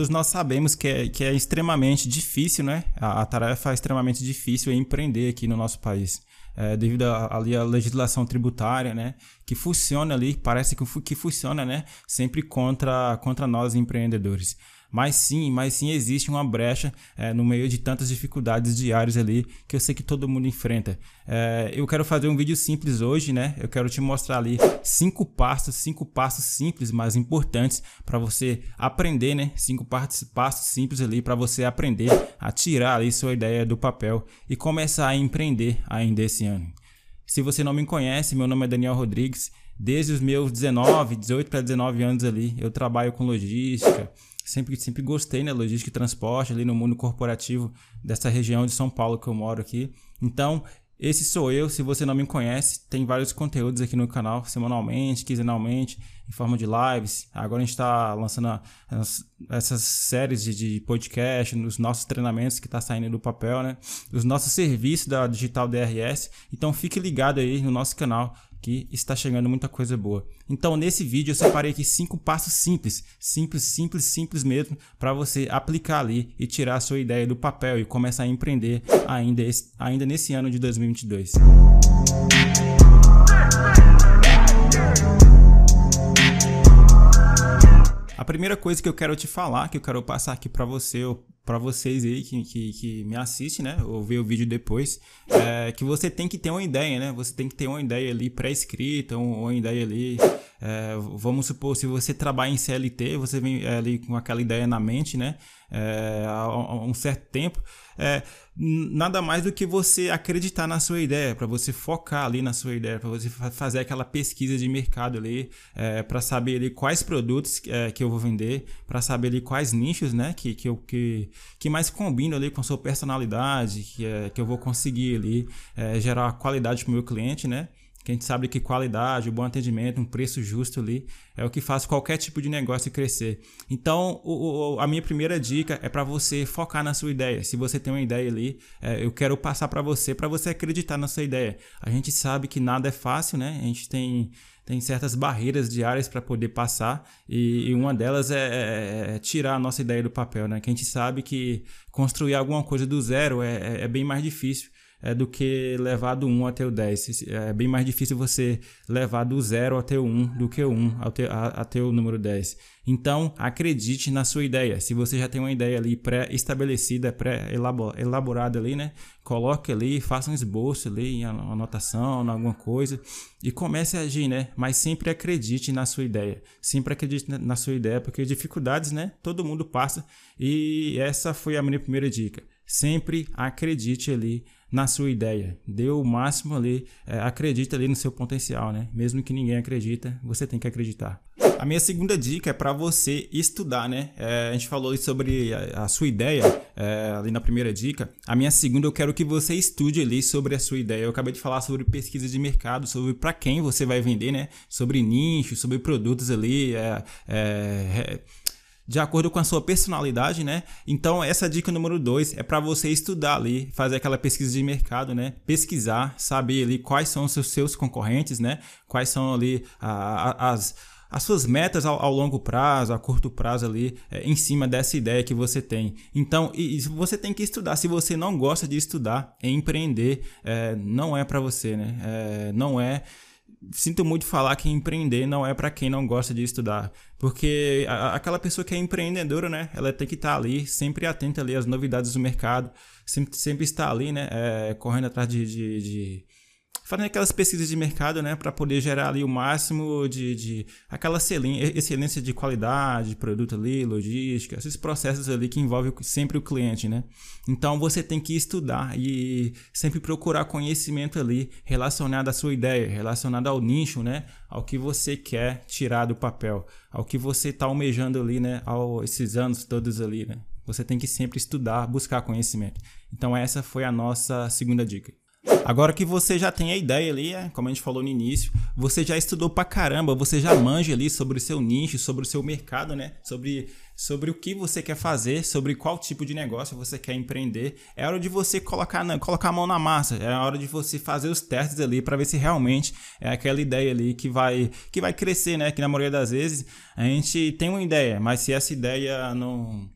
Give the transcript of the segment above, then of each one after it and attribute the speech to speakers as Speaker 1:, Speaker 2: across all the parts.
Speaker 1: Todos nós sabemos que é, que é extremamente difícil, né? A, a tarefa é extremamente difícil empreender aqui no nosso país. É, devido ali à legislação tributária, né, que funciona ali, parece que, que funciona, né, sempre contra, contra nós empreendedores. Mas sim, mas sim existe uma brecha é, no meio de tantas dificuldades diárias ali que eu sei que todo mundo enfrenta. É, eu quero fazer um vídeo simples hoje, né? Eu quero te mostrar ali cinco passos, cinco passos simples, mas importantes para você aprender, né? Cinco passos, passos simples ali para você aprender a tirar ali sua ideia do papel e começar a empreender ainda esse ano. Se você não me conhece, meu nome é Daniel Rodrigues. Desde os meus 19, 18 para 19 anos ali, eu trabalho com logística, sempre, sempre gostei, né? Logística e transporte ali no mundo corporativo dessa região de São Paulo que eu moro aqui. Então, esse sou eu. Se você não me conhece, tem vários conteúdos aqui no canal, semanalmente, quinzenalmente, em forma de lives. Agora a gente está lançando as, essas séries de, de podcast, nos nossos treinamentos que está saindo do papel, né? Os nossos serviços da Digital DRS. Então fique ligado aí no nosso canal que está chegando muita coisa boa. Então, nesse vídeo eu separei aqui cinco passos simples, simples, simples, simples mesmo, para você aplicar ali e tirar a sua ideia do papel e começar a empreender ainda, esse, ainda nesse ano de 2022. A primeira coisa que eu quero te falar, que eu quero passar aqui para você, para vocês aí que, que, que, me assistem, né? Ou ver o vídeo depois, é que você tem que ter uma ideia, né? Você tem que ter uma ideia ali pré-escrita, uma ideia ali. É, vamos supor, se você trabalha em CLT, você vem é, ali com aquela ideia na mente, né? É, há um certo tempo. É, nada mais do que você acreditar na sua ideia, para você focar ali na sua ideia, para você fazer aquela pesquisa de mercado ali, é, para saber ali quais produtos é, que eu vou vender, para saber ali quais nichos, né, que, que, eu, que, que mais combinam ali com a sua personalidade, que, é, que eu vou conseguir ali é, gerar qualidade para o meu cliente, né? Que a gente sabe que qualidade, um bom atendimento, um preço justo ali é o que faz qualquer tipo de negócio crescer. Então, o, o, a minha primeira dica é para você focar na sua ideia. Se você tem uma ideia ali, é, eu quero passar para você, para você acreditar na sua ideia. A gente sabe que nada é fácil, né? A gente tem tem certas barreiras diárias para poder passar e, e uma delas é, é, é, tirar a nossa ideia do papel, né? Que a gente sabe que construir alguma coisa do zero é, é, é bem mais difícil é, do que levar do 1 até o 10. É bem mais difícil você levar do 0 até o 1 do que o 1 até, até o número 10. Então, acredite na sua ideia. Se você já tem uma ideia ali pré-estabelecida, pré-elaborada ali, né? Coloque ali, faça um esboço ali, uma anotação, alguma coisa e comece a agir, né? Mas sempre acredite na sua ideia. Sempre acredite na sua ideia, porque dificuldades, né? Todo mundo passa e essa foi a minha primeira dica. Sempre acredite ali na sua ideia. Dê o máximo ali, é, acredita ali no seu potencial, né? Mesmo que ninguém acredita, você tem que acreditar. A minha segunda dica é para você estudar, né? É, a gente falou sobre a, a sua ideia é, ali na primeira dica. A minha segunda, eu quero que você estude ali sobre a sua ideia. Eu acabei de falar sobre pesquisa de mercado, sobre para quem você vai vender, né? Sobre nicho, sobre produtos ali, é, é de acordo com a sua personalidade, né? Então, essa dica número dois é para você estudar ali, fazer aquela pesquisa de mercado, né? Pesquisar, saber ali quais são os seus concorrentes, né? Quais são ali a, as as suas metas ao, ao, longo prazo, a curto prazo ali, é, em cima dessa ideia que você tem. Então, e você tem que estudar. Se você não gosta de estudar, empreender é, não é para você, né? É, não é sinto muito falar que empreender não é para quem não gosta de estudar, porque a, aquela pessoa que é empreendedora, né, ela tem que estar tá ali, sempre atenta ali às novidades do mercado, sempre, sempre estar ali, né, é, correndo atrás de, de, de fazendo aquelas pesquisas de mercado, né, para poder gerar ali o máximo de, de aquela excelência de qualidade, de produto ali, logística, esses processos ali que envolvem sempre o cliente, né? Então você tem que estudar e sempre procurar conhecimento ali relacionado à sua ideia, relacionado ao nicho, né, ao que você quer tirar do papel, ao que você está almejando ali, né, ao esses anos todos ali, né? Você tem que sempre estudar, buscar conhecimento. Então essa foi a nossa segunda dica. Agora que você já tem a ideia ali, é, como a gente falou no início, você já estudou pra caramba, você já manja ali sobre o seu nicho, sobre o seu mercado, né? Sobre, sobre o que você quer fazer, sobre qual tipo de negócio você quer empreender. É hora de você colocar, colocar a mão na massa, é hora de você fazer os testes ali para ver se realmente é aquela ideia ali que vai, que vai crescer, né? Que na maioria das vezes a gente tem uma ideia, mas se essa ideia não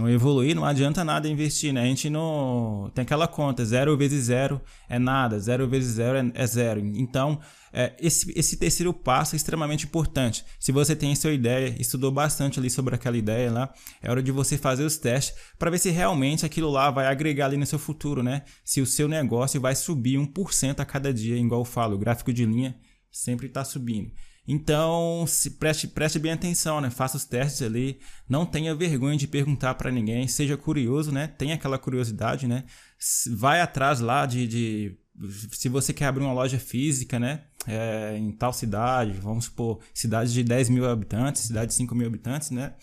Speaker 1: não evoluir, não adianta nada investir, né? A gente não. Tem aquela conta, zero vezes zero é nada, zero vezes zero é, é zero. Então, é, esse, esse terceiro passo é extremamente importante. Se você tem sua ideia, estudou bastante ali sobre aquela ideia lá, é hora de você fazer os testes para ver se realmente aquilo lá vai agregar ali no seu futuro, né? Se o seu negócio vai subir 1% a cada dia, igual eu falo, o gráfico de linha sempre está subindo. Então, se preste, preste bem atenção, né? Faça os testes ali, não tenha vergonha de perguntar para ninguém, seja curioso, né? Tenha aquela curiosidade, né? Vai atrás lá de, de se você quer abrir uma loja física, né? É, em tal cidade, vamos supor, cidade de 10 mil habitantes, cidade de 5 mil habitantes, né?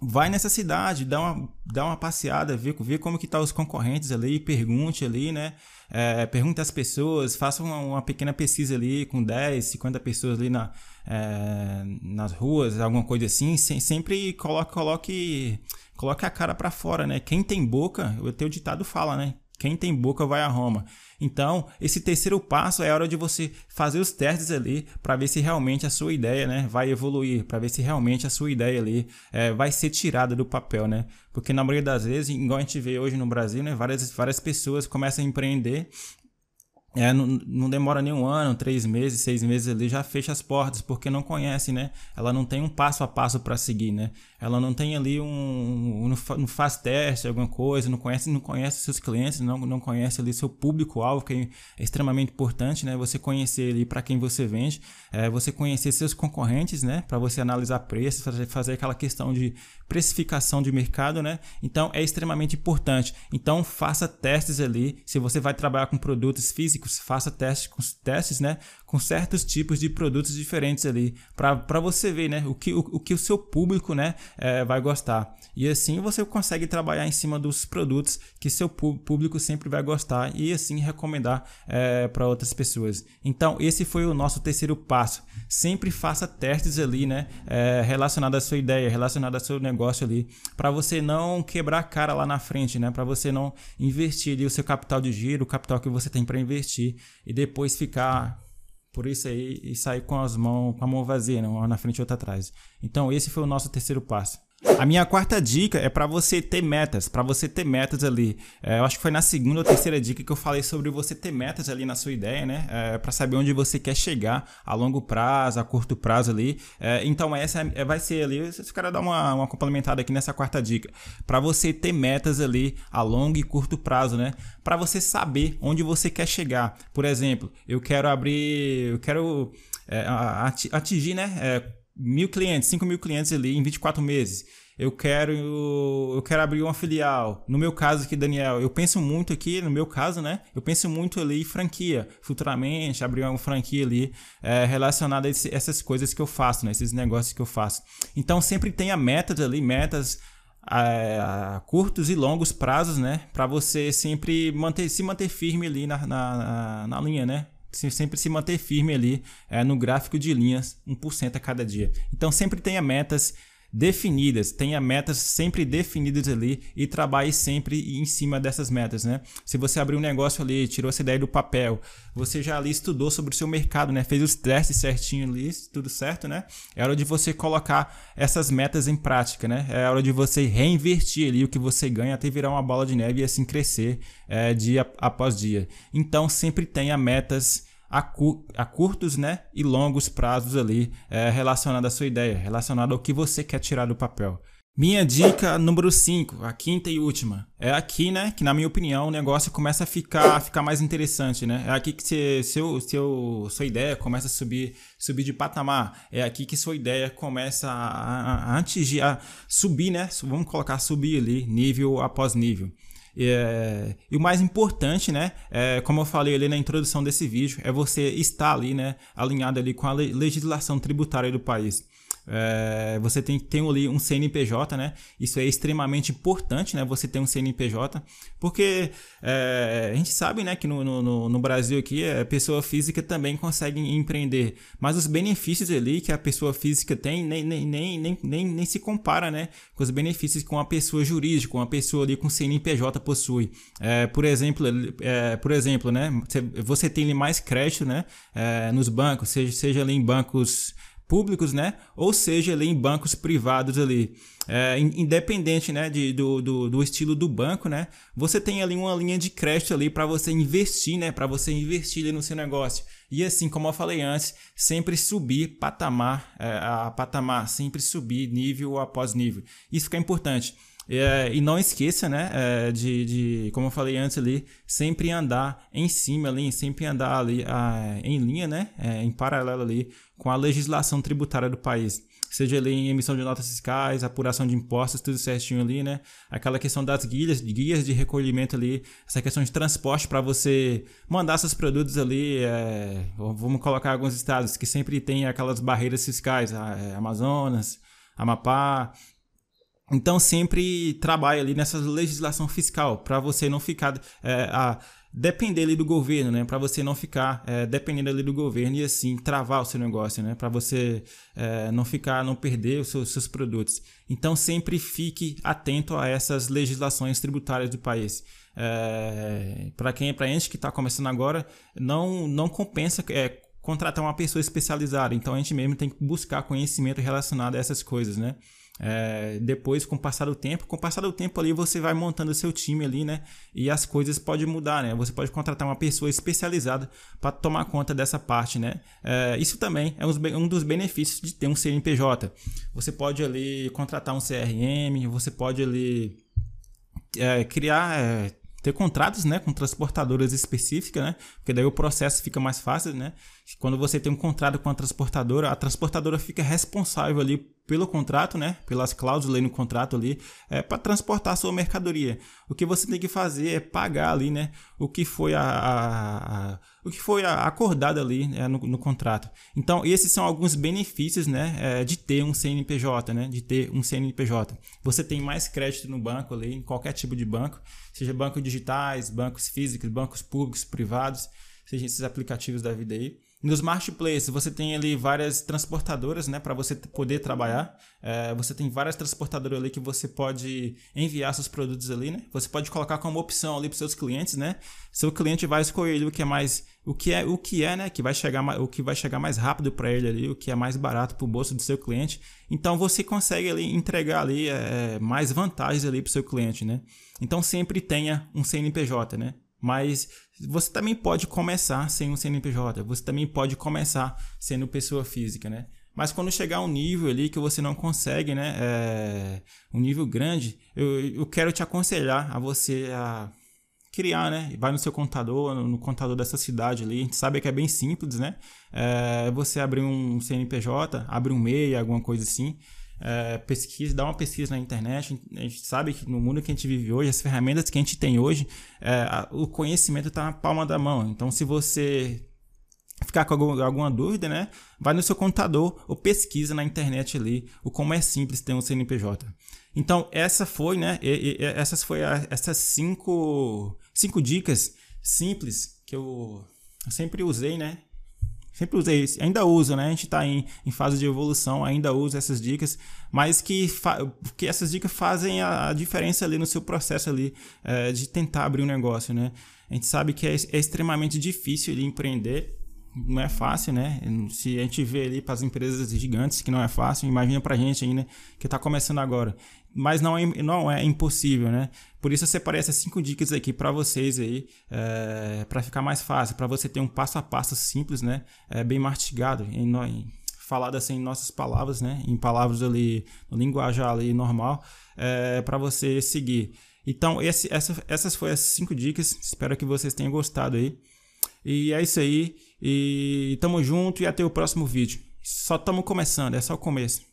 Speaker 1: Vai nessa cidade, dá uma, dá uma passeada, vê, vê como que tá os concorrentes ali, pergunte ali, né? É, pergunte às pessoas, faça uma, uma, pequena pesquisa ali com 10, 50 pessoas ali na, é, nas ruas, alguma coisa assim, sem, sempre coloque, coloque, coloque a cara para fora, né? Quem tem boca, o teu ditado fala, né? Quem tem boca vai a Roma. Então, esse terceiro passo é a hora de você fazer os testes ali para ver se realmente a sua ideia né, vai evoluir, para ver se realmente a sua ideia ali é, vai ser tirada do papel, né? Porque na maioria das vezes, igual a gente vê hoje no Brasil, né, várias, várias pessoas começam a empreender é, não, não, demora nem um ano, três meses, seis meses ali, já fecha as portas, porque não conhece, né? Ela não tem um passo a passo para seguir, né? Ela não tem ali um. não faz teste, alguma coisa, não conhece, não conhece seus clientes, não, não conhece ali seu público-alvo, que é extremamente importante, né? Você conhecer ali para quem você vende, é, você conhecer seus concorrentes, né? Para você analisar preços, fazer, fazer aquela questão de precificação de mercado, né? Então é extremamente importante. Então faça testes ali. Se você vai trabalhar com produtos físicos, faça testes testes, né? Com certos tipos de produtos diferentes ali, para você ver, né? O que o, o que o seu público, né? É, vai gostar. E assim você consegue trabalhar em cima dos produtos que seu público sempre vai gostar e assim recomendar é, para outras pessoas. Então esse foi o nosso terceiro passo. Sempre faça testes ali, né? É, relacionado à sua ideia, relacionado ao seu negócio ali, para você não quebrar a cara lá na frente, né? Para você não investir ali o seu capital de giro, o capital que você tem para investir e depois ficar por isso aí e sair com as mãos, com a mão vazia, né? uma na frente e outra atrás. Então esse foi o nosso terceiro passo. A minha quarta dica é para você ter metas, para você ter metas ali. É, eu acho que foi na segunda ou terceira dica que eu falei sobre você ter metas ali na sua ideia, né? É, para saber onde você quer chegar a longo prazo, a curto prazo ali. É, então essa é, vai ser ali. Se quero dar uma, uma complementada aqui nessa quarta dica, para você ter metas ali a longo e curto prazo, né? Para você saber onde você quer chegar. Por exemplo, eu quero abrir, eu quero é, atingir, né? É, mil clientes, 5 mil clientes ali em 24 meses. Eu quero, eu quero abrir uma filial. No meu caso aqui, Daniel, eu penso muito aqui, no meu caso, né? Eu penso muito ali em franquia. Futuramente, abrir uma franquia ali é, relacionada a esse, essas coisas que eu faço, né? Esses negócios que eu faço. Então, sempre tenha metas ali, metas a, a, curtos e longos prazos, né? Para você sempre manter, se manter firme ali na, na, na linha, né? Sempre se manter firme ali é, no gráfico de linhas, 1% a cada dia. Então sempre tenha metas definidas, tenha metas sempre definidas ali e trabalhe sempre em cima dessas metas, né? Se você abrir um negócio ali, tirou essa ideia do papel, você já ali estudou sobre o seu mercado, né? Fez os testes certinho ali, tudo certo, né? É hora de você colocar essas metas em prática, né? É hora de você reinvertir ali o que você ganha até virar uma bola de neve e assim crescer é, dia após dia. Então sempre tenha metas a, cu a curtos né, e longos prazos ali é, relacionado à sua ideia, relacionado ao que você quer tirar do papel. Minha dica número 5, a quinta e última. É aqui, né, que na minha opinião o negócio começa a ficar, ficar mais interessante, né? É aqui que você, seu, seu, sua ideia começa a subir, subir de patamar. É aqui que sua ideia começa a, a, a a subir, né? Vamos colocar subir ali, nível após nível. É, e o mais importante, né, é, como eu falei ali na introdução desse vídeo, é você estar ali, né, alinhado ali com a legislação tributária do país. É, você tem que ter ali um CNPJ, né? Isso é extremamente importante, né? Você ter um CNPJ, porque é, a gente sabe, né, que no, no, no, Brasil aqui a pessoa física também consegue empreender, mas os benefícios ali que a pessoa física tem nem, nem, nem, nem, nem, nem se compara, né, com os benefícios que uma pessoa jurídica, uma pessoa ali com CNPJ possui. É, por exemplo, é, por exemplo, né, você tem mais crédito, né, é, nos bancos, seja, seja ali em bancos públicos, né? Ou seja, ali em bancos privados ali. É, independente né, de, do, do, do, estilo do banco, né? Você tem ali uma linha de crédito ali para você investir, né? Para você investir no seu negócio. E assim, como eu falei antes, sempre subir patamar é, a patamar, sempre subir nível após nível. Isso que é importante. É, e não esqueça, né, é, de, de, como eu falei antes ali, sempre andar em cima ali, sempre andar ali a, em linha, né, é, em paralelo ali com a legislação tributária do país. Seja ali em emissão de notas fiscais, apuração de impostos, tudo certinho ali, né? Aquela questão das guias, guias de recolhimento ali, essa questão de transporte para você mandar seus produtos ali. É, vamos colocar alguns estados que sempre tem aquelas barreiras fiscais, é, Amazonas, Amapá, então sempre trabalhe ali nessa legislação fiscal para você não ficar é, a depender ali do governo, né? Para você não ficar é, dependendo ali do governo e assim travar o seu negócio, né? Para você é, não ficar, não perder os seus, seus, produtos. Então sempre fique atento a essas legislações tributárias do país. É, para quem, para gente que está começando agora, não não compensa é, contratar uma pessoa especializada. Então a gente mesmo tem que buscar conhecimento relacionado a essas coisas, né? É, depois, com o passar do tempo, com o passar do tempo ali, você vai montando o seu time ali, né? E as coisas podem mudar, né? Você pode contratar uma pessoa especializada para tomar conta dessa parte, né? É, isso também é um dos benefícios de ter um CNPJ. Você pode ali contratar um CRM, você pode ali é, criar é, ter contratos, né, com transportadoras específicas, né, porque daí o processo fica mais fácil, né. Quando você tem um contrato com a transportadora, a transportadora fica responsável ali pelo contrato, né, pelas cláusulas no contrato ali, é, para transportar sua mercadoria. O que você tem que fazer é pagar ali, né, o que foi a, a, a o que foi acordado ali né, no, no, contrato. Então, esses são alguns benefícios, né, é, de ter um CNPJ, né, de ter um CNPJ. Você tem mais crédito no banco ali, em qualquer tipo de banco, seja bancos digitais, bancos físicos, bancos públicos, privados, seja esses aplicativos da vida aí. Nos marketplaces, você tem ali várias transportadoras, né, para você poder trabalhar. É, você tem várias transportadoras ali que você pode enviar seus produtos ali, né? Você pode colocar como opção ali para seus clientes, né? Seu cliente vai escolher o que é mais, o que é, o que é, né, que vai chegar, o que vai chegar mais rápido para ele ali, o que é mais barato para o bolso do seu cliente. Então você consegue ali entregar ali é, mais vantagens ali para o seu cliente, né? Então sempre tenha um CNPJ, né? Mas você também pode começar sem um CNPJ, você também pode começar sendo pessoa física, né? Mas quando chegar um nível ali que você não consegue, né? É, um nível grande, eu, eu quero te aconselhar a você a criar, né? Vai no seu contador, no, contador dessa cidade ali. A gente sabe que é bem simples, né? É, você abrir um CNPJ, abre um MEI, alguma coisa assim é, dá uma pesquisa na internet. A gente sabe que no mundo que a gente vive hoje, as ferramentas que a gente tem hoje, é, a, o conhecimento está na palma da mão. Então, se você ficar com algum, alguma dúvida, né, vai no seu contador ou pesquisa na internet ali o como é simples ter um CNPJ. Então, essa foi, né, e, e, essas foi a, essas cinco, cinco dicas simples que eu sempre usei, né, Sempre usei, ainda uso, né? A gente está em, em fase de evolução, ainda uso essas dicas, mas que, que essas dicas fazem a, a, diferença ali no seu processo ali é, de tentar abrir um negócio, né? A gente sabe que é, é extremamente difícil de empreender, não é fácil, né? Se a gente vê ali para as empresas gigantes que não é fácil, imagina para a gente ainda que está começando agora. Mas não é, não é impossível, né? Por isso eu separei essas cinco dicas aqui para vocês aí, é, para ficar mais fácil, para você ter um passo a passo simples, né? É, bem mastigado, em, em, falado assim em nossas palavras, né? Em palavras ali, no linguajar ali normal, é, para você seguir. Então, esse, essa, essas foram as cinco dicas. Espero que vocês tenham gostado aí. E é isso aí. E tamo junto e até o próximo vídeo. Só estamos começando, é só o começo.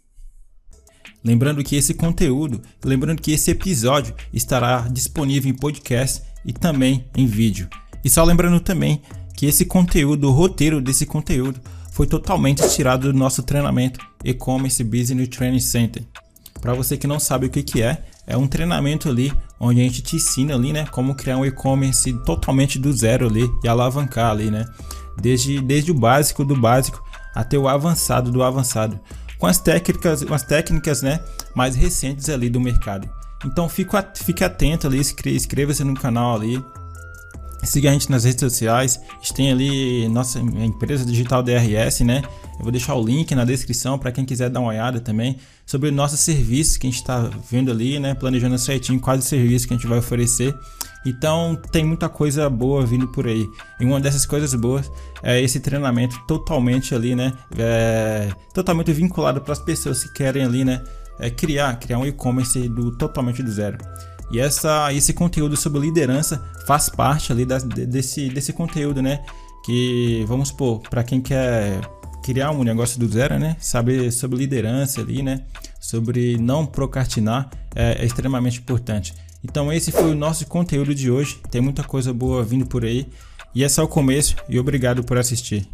Speaker 1: Lembrando que esse conteúdo, lembrando que esse episódio estará disponível em podcast e também em vídeo. E só lembrando também que esse conteúdo, o roteiro desse conteúdo foi totalmente tirado do nosso treinamento E-Commerce Business Training Center. Para você que não sabe o que, que é, é um treinamento ali onde a gente te ensina ali, né, como criar um e-commerce totalmente do zero ali e alavancar ali, né? Desde, desde o básico do básico até o avançado do avançado, com as técnicas, as técnicas, né, mais recentes ali do mercado. Então fique, atento ali, inscreva-se no canal ali, Siga a gente nas redes sociais. A gente tem ali nossa empresa digital DRS, né? Eu vou deixar o link na descrição para quem quiser dar uma olhada também sobre o nosso serviço que a gente está vendo ali, né? Planejando certinho quais os serviços que a gente vai oferecer. Então tem muita coisa boa vindo por aí. E uma dessas coisas boas é esse treinamento totalmente ali, né? É, totalmente vinculado para as pessoas que querem ali, né? É criar, criar um e-commerce do totalmente do zero. E essa, esse conteúdo sobre liderança faz parte ali da, desse, desse conteúdo, né? Que, vamos supor, para quem quer criar um negócio do zero, né? Saber sobre liderança ali, né? Sobre não procrastinar é, é extremamente importante. Então esse foi o nosso conteúdo de hoje. Tem muita coisa boa vindo por aí. E é só o começo e obrigado por assistir.